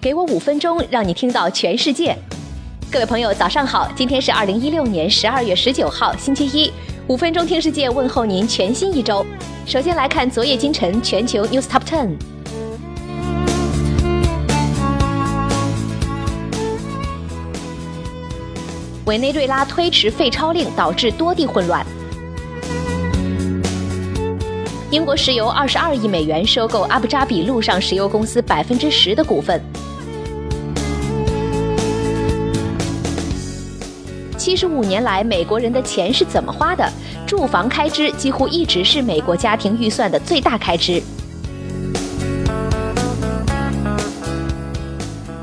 给我五分钟，让你听到全世界。各位朋友，早上好！今天是二零一六年十二月十九号，星期一。五分钟听世界，问候您全新一周。首先来看昨夜今晨全球 news top ten。委内瑞拉推迟废钞令，导致多地混乱。英国石油二十二亿美元收购阿布扎比陆上石油公司百分之十的股份。七十五年来，美国人的钱是怎么花的？住房开支几乎一直是美国家庭预算的最大开支。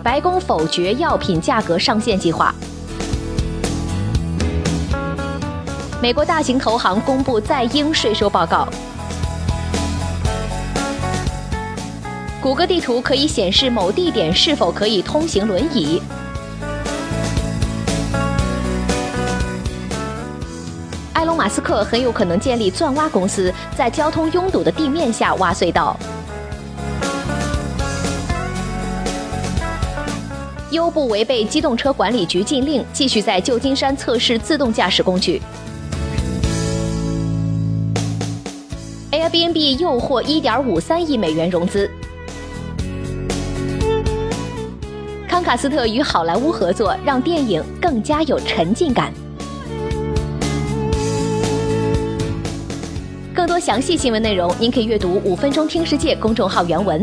白宫否决药品价格上限计划。美国大型投行公布在英税收报告。谷歌地图可以显示某地点是否可以通行轮椅。马斯克很有可能建立钻挖公司，在交通拥堵的地面下挖隧道。优步违背机动车管理局禁令，继续在旧金山测试自动驾驶工具。Airbnb 又获1.53亿美元融资。康卡斯特与好莱坞合作，让电影更加有沉浸感。更多详细新闻内容，您可以阅读《五分钟听世界》公众号原文。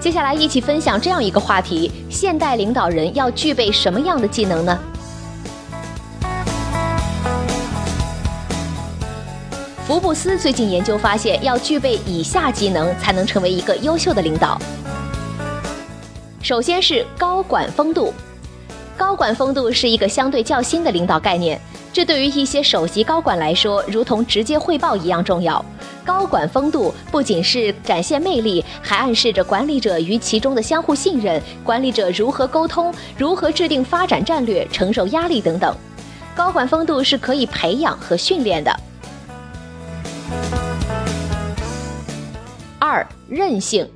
接下来，一起分享这样一个话题：现代领导人要具备什么样的技能呢？福布斯最近研究发现，要具备以下技能才能成为一个优秀的领导。首先是高管风度，高管风度是一个相对较新的领导概念，这对于一些首席高管来说，如同直接汇报一样重要。高管风度不仅是展现魅力，还暗示着管理者与其中的相互信任，管理者如何沟通，如何制定发展战略，承受压力等等。高管风度是可以培养和训练的。二韧性，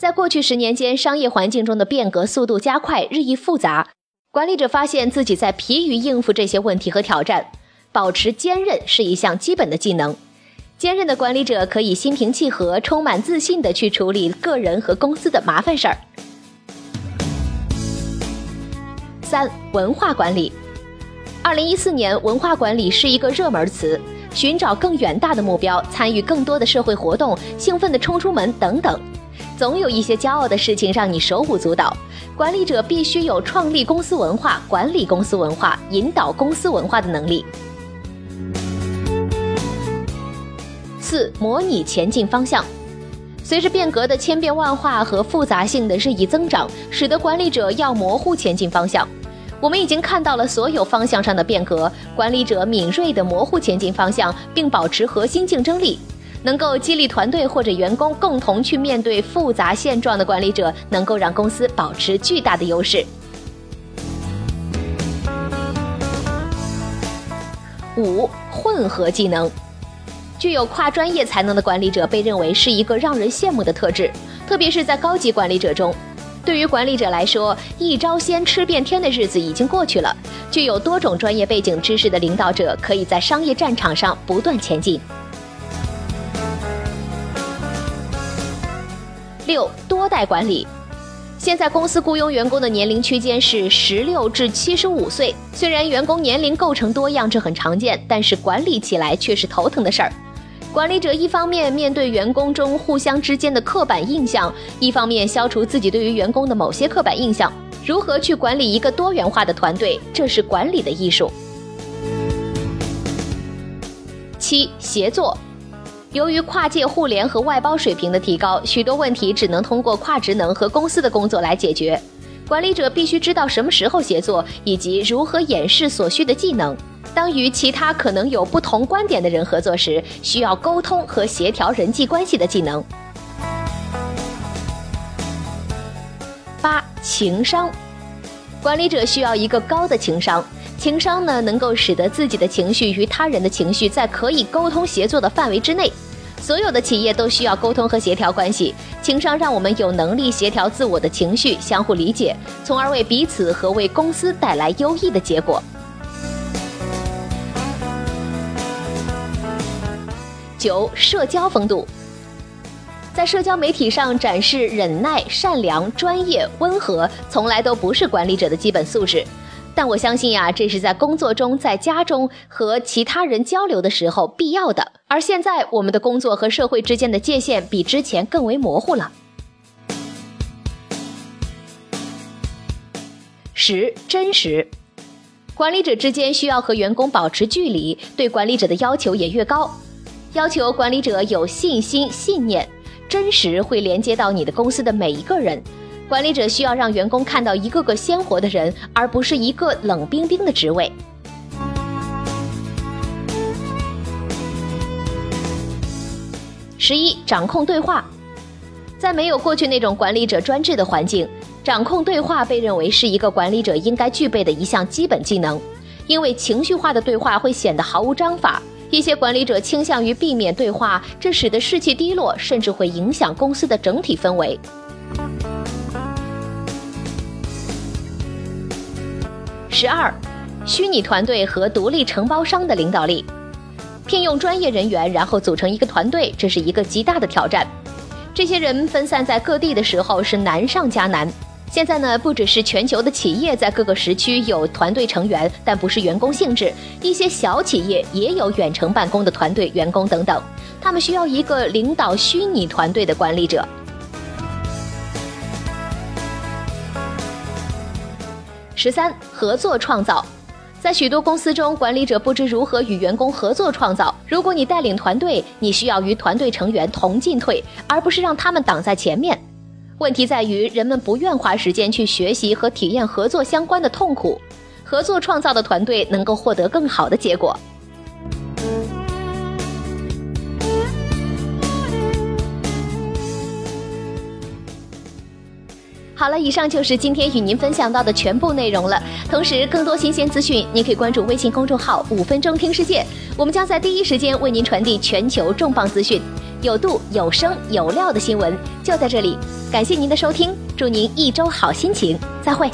在过去十年间，商业环境中的变革速度加快，日益复杂。管理者发现自己在疲于应付这些问题和挑战，保持坚韧是一项基本的技能。坚韧的管理者可以心平气和、充满自信地去处理个人和公司的麻烦事儿。三、文化管理。二零一四年，文化管理是一个热门词。寻找更远大的目标，参与更多的社会活动，兴奋地冲出门等等，总有一些骄傲的事情让你手舞足蹈。管理者必须有创立公司文化、管理公司文化、引导公司文化的能力。四、模拟前进方向。随着变革的千变万化和复杂性的日益增长，使得管理者要模糊前进方向。我们已经看到了所有方向上的变革，管理者敏锐地模糊前进方向，并保持核心竞争力，能够激励团队或者员工共同去面对复杂现状的管理者，能够让公司保持巨大的优势。五、混合技能，具有跨专业才能的管理者被认为是一个让人羡慕的特质，特别是在高级管理者中。对于管理者来说，一招鲜吃遍天的日子已经过去了。具有多种专业背景知识的领导者，可以在商业战场上不断前进。六多代管理，现在公司雇佣员工的年龄区间是十六至七十五岁。虽然员工年龄构成多样，这很常见，但是管理起来却是头疼的事儿。管理者一方面面对员工中互相之间的刻板印象，一方面消除自己对于员工的某些刻板印象。如何去管理一个多元化的团队，这是管理的艺术。七、协作。由于跨界互联和外包水平的提高，许多问题只能通过跨职能和公司的工作来解决。管理者必须知道什么时候协作，以及如何演示所需的技能。当与其他可能有不同观点的人合作时，需要沟通和协调人际关系的技能。八、情商，管理者需要一个高的情商。情商呢，能够使得自己的情绪与他人的情绪在可以沟通协作的范围之内。所有的企业都需要沟通和协调关系，情商让我们有能力协调自我的情绪，相互理解，从而为彼此和为公司带来优异的结果。九、社交风度，在社交媒体上展示忍耐、善良、专业、温和，从来都不是管理者的基本素质。但我相信呀，这是在工作中、在家中和其他人交流的时候必要的。而现在，我们的工作和社会之间的界限比之前更为模糊了。十、真实，管理者之间需要和员工保持距离，对管理者的要求也越高，要求管理者有信心、信念，真实会连接到你的公司的每一个人。管理者需要让员工看到一个个鲜活的人，而不是一个冷冰冰的职位。十一，掌控对话，在没有过去那种管理者专制的环境，掌控对话被认为是一个管理者应该具备的一项基本技能。因为情绪化的对话会显得毫无章法，一些管理者倾向于避免对话，这使得士气低落，甚至会影响公司的整体氛围。十二，虚拟团队和独立承包商的领导力，聘用专业人员，然后组成一个团队，这是一个极大的挑战。这些人分散在各地的时候是难上加难。现在呢，不只是全球的企业在各个时区有团队成员，但不是员工性质，一些小企业也有远程办公的团队员工等等，他们需要一个领导虚拟团队的管理者。十三，合作创造，在许多公司中，管理者不知如何与员工合作创造。如果你带领团队，你需要与团队成员同进退，而不是让他们挡在前面。问题在于，人们不愿花时间去学习和体验合作相关的痛苦。合作创造的团队能够获得更好的结果。好了，以上就是今天与您分享到的全部内容了。同时，更多新鲜资讯，您可以关注微信公众号“五分钟听世界”，我们将在第一时间为您传递全球重磅资讯，有度、有声、有料的新闻就在这里。感谢您的收听，祝您一周好心情，再会。